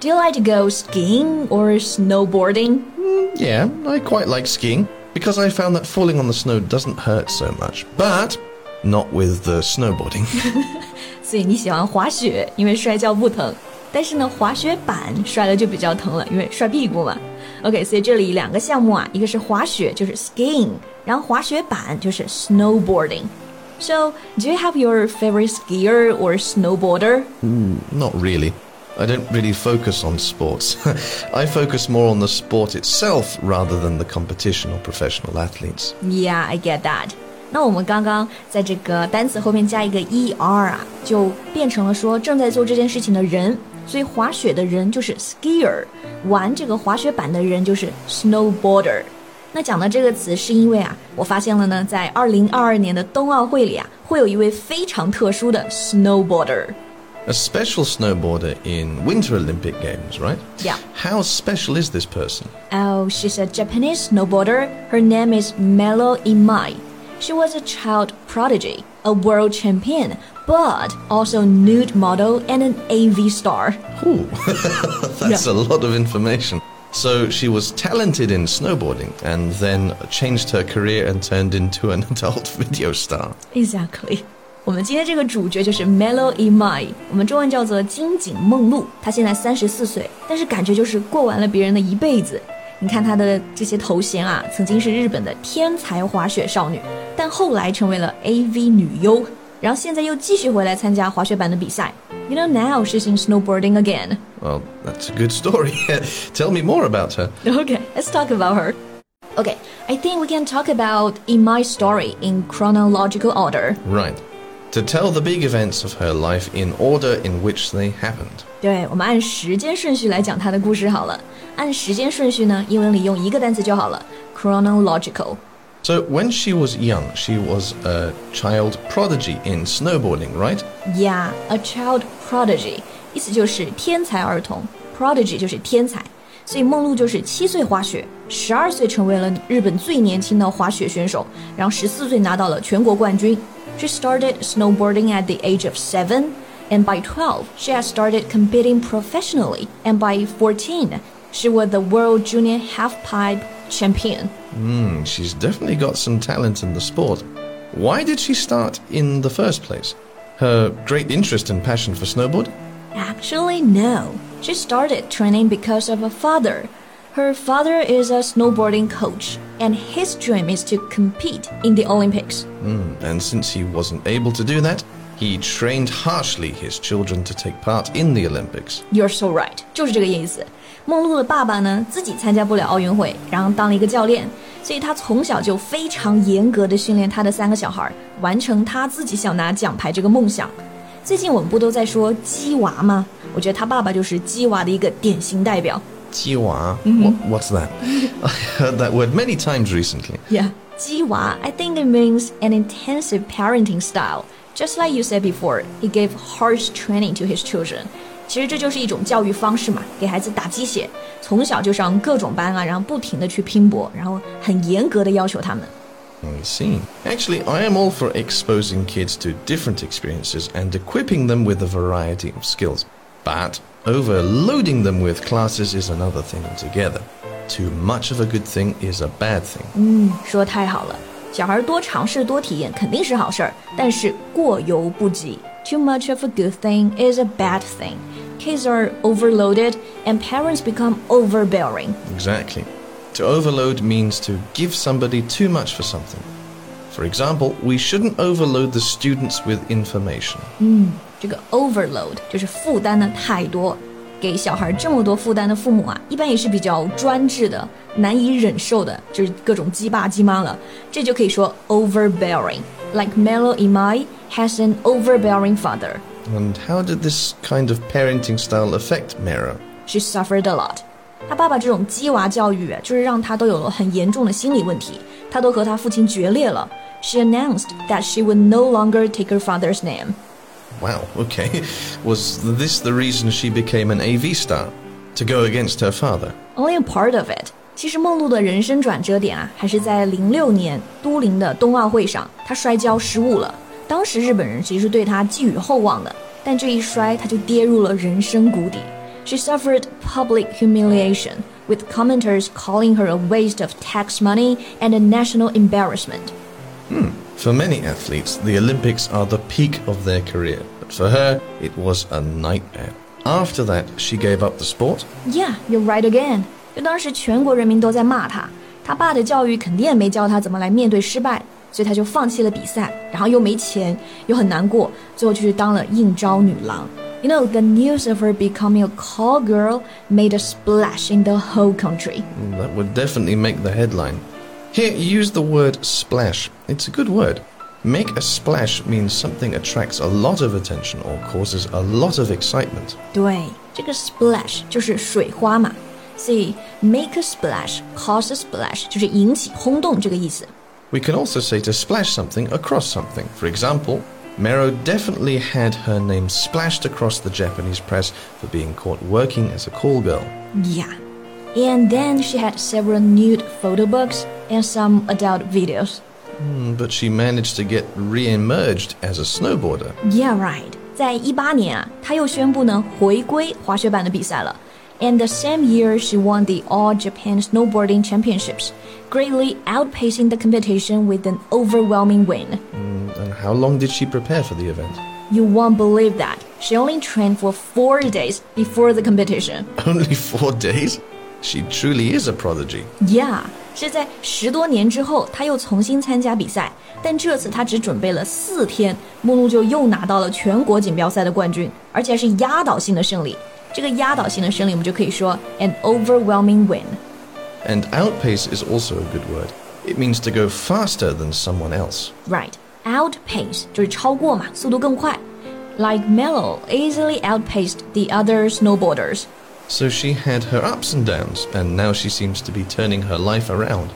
Do you like to go skiing or snowboarding? Mm, yeah, I quite like skiing because I found that falling on the snow doesn't hurt so much. But not with the snowboarding. 所以你喜欢滑雪，因为摔跤不疼。但是呢，滑雪板摔了就比较疼了，因为摔屁股嘛。OK，所以这里两个项目啊，一个是滑雪，就是 skiing，然后滑雪板就是 snowboarding。So, do you have your favorite skier or snowboarder? Mm, not really. I don't really focus on sports. I focus more on the sport itself rather than the competition or professional athletes. Yeah, I get that. 那我们刚刚在这个单词后面加一个 er 啊，就变成了说正在做这件事情的人。所以滑雪的人就是 skier，玩这个滑雪板的人就是 snowboarder。那讲到这个词，是因为啊，我发现了呢，在二零二二年的冬奥会里啊，会有一位非常特殊的 snowboarder。 A special snowboarder in Winter Olympic Games, right? Yeah. How special is this person? Oh, she's a Japanese snowboarder. Her name is Melo Imai. She was a child prodigy, a world champion, but also nude model and an AV star. Ooh, that's yeah. a lot of information. So she was talented in snowboarding and then changed her career and turned into an adult video star. Exactly. 我们今天这个主角就是 Melo Imai，我们中文叫做今井梦露。她现在三十四岁，但是感觉就是过完了别人的一辈子。你看她的这些头衔啊，曾经是日本的天才滑雪少女，但后来成为了 AV 女优，然后现在又继续回来参加滑雪板的比赛。You know now she's in snowboarding again. Well, that's a good story. Tell me more about her. Okay, let's talk about her. Okay, I think we can talk about Imai's story in chronological order. Right to tell the big events of her life in order in which they happened. 对，我们按时间顺序来讲她的故事好了。按时间顺序呢，英文里用一个单词就好了，chronological。So when she was young, she was a child prodigy in snowboarding, right? Yeah, a child prodigy，意思就是天才儿童，prodigy 就是天才。所以梦露就是七岁滑雪，十二岁成为了日本最年轻的滑雪选手，然后十四岁拿到了全国冠军。 She started snowboarding at the age of seven, and by 12, she had started competing professionally, and by 14, she was the world junior halfpipe champion. Mm, she's definitely got some talent in the sport. Why did she start in the first place? Her great interest and passion for snowboard? Actually, no. She started training because of her father, her father is a snowboarding coach, and his dream is to compete in the Olympics. Mm, and since he wasn't able to do that, he trained harshly his children to take part in the Olympics. You're so right，就是这个意思。梦露的爸爸呢，自己参加不了奥运会，然后当了一个教练，所以他从小就非常严格的训练他的三个小孩，完成他自己想拿奖牌这个梦想。最近我们不都在说鸡娃吗？我觉得他爸爸就是鸡娃的一个典型代表。 Jiwa. Mm-hmm. What, what's that? I heard that word many times recently. Yeah, Jiwa. I think it means an intensive parenting style. Just like you said before, he gave harsh training to his children. 其实这就是一种教育方式嘛，给孩子打鸡血，从小就上各种班啊，然后不停的去拼搏，然后很严格的要求他们。I see. Actually, I am all for exposing kids to different experiences and equipping them with a variety of skills. But overloading them with classes is another thing altogether. Too much of a good thing is a bad thing. 嗯，说太好了。小孩多尝试多体验肯定是好事儿，但是过犹不及。Too much of a good thing is a bad thing. Kids are overloaded and parents become overbearing. Exactly. To overload means to give somebody too much for something. For example, we shouldn't overload the students with information. 嗯。 这个 overload 就是负担的太多。 给小孩这么多负担的父母啊，一般也是比较专制的、难以忍受的，就是各种鸡爸鸡妈了。这就可以说 overbearing。Like Melo Imai has an overbearing father. And how did this kind of parenting style affect Mero? She suffered a lot. 他爸爸这种鸡娃教育，就是让他都有了很严重的心理问题，他都和他父亲决裂了。She announced that she would no longer take her father's name. Wow, okay. Was this the reason she became an AV star? To go against her father? Only a part of it. 其实梦露的人生转折点啊，还是在零六年都灵的冬奥会上，她摔跤失误了。当时日本人其实对她寄予厚望的，但这一摔，她就跌入了人生谷底。She suffered public humiliation, with commenters calling her a waste of tax money and a national embarrassment. Hmm. For many athletes, the Olympics are the peak of their career, but for her, it was a nightmare. After that, she gave up the sport. Yeah, you're right again. 就当时全国人民都在骂他，他爸的教育肯定也没教他怎么来面对失败，所以他就放弃了比赛，然后又没钱，又很难过，最后就去当了应招女郎。You know, the news of her becoming a call girl made a splash in the whole country. Mm, that would definitely make the headline. Here, use the word splash. It's a good word. Make a splash means something attracts a lot of attention or causes a lot of excitement. 对，这个 splash 就是水花嘛。See, make a splash, cause a splash 就是引起轰动这个意思。We can also say to splash something across something. For example, Mero definitely had her name splashed across the Japanese press for being caught working as a call girl. Yeah. And then she had several nude photo books and some adult videos. Mm, but she managed to get re-emerged as a snowboarder. Yeah, right. 在一八年啊，她又宣布呢回归滑雪板的比赛了。and the same year she won the All Japan Snowboarding Championships, greatly outpacing the competition with an overwhelming win. Mm, and how long did she prepare for the event? You won't believe that. She only trained for four days before the competition. Only four days? She truly is a prodigy. Yeah. 是在十多年之后，她又重新参加比赛，但这次她只准备了四天，目录就又拿到了全国锦标赛的冠军，而且是压倒性的胜利。这个压倒性的胜利，我们就可以说 an overwhelming win。And outpace is also a good word. It means to go faster than someone else. Right. Outpace 就是超过嘛，速度更快。Like Melo easily outpaced the other snowboarders. So she had her ups and downs, and now she seems to be turning her life around.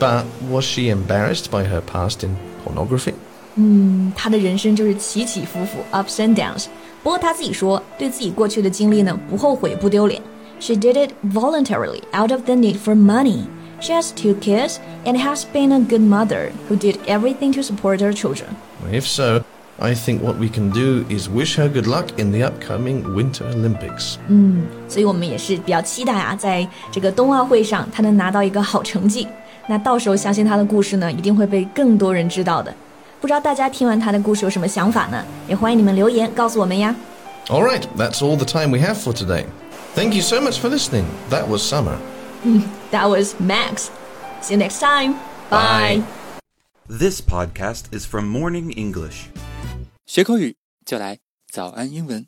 But was she embarrassed by her past in pornography? 嗯，她的人生就是起起伏伏，ups and downs。不过她自己说，对自己过去的经历呢，不后悔不丢脸。She did it voluntarily out of the need for money. She has two kids and has been a good mother who did everything to support her children. If so, I think what we can do is wish her good luck in the upcoming Winter Olympics. 嗯，所以我们也是比较期待啊，在这个冬奥会上，她能拿到一个好成绩。那到时候相信她的故事呢，一定会被更多人知道的。不知道大家听完他的故事有什么想法呢？也欢迎你们留言告诉我们呀。All right, that's all the time we have for today. Thank you so much for listening. That was Summer. that was Max. See you next time. Bye. This podcast is from Morning English. 学口语就来早安英文。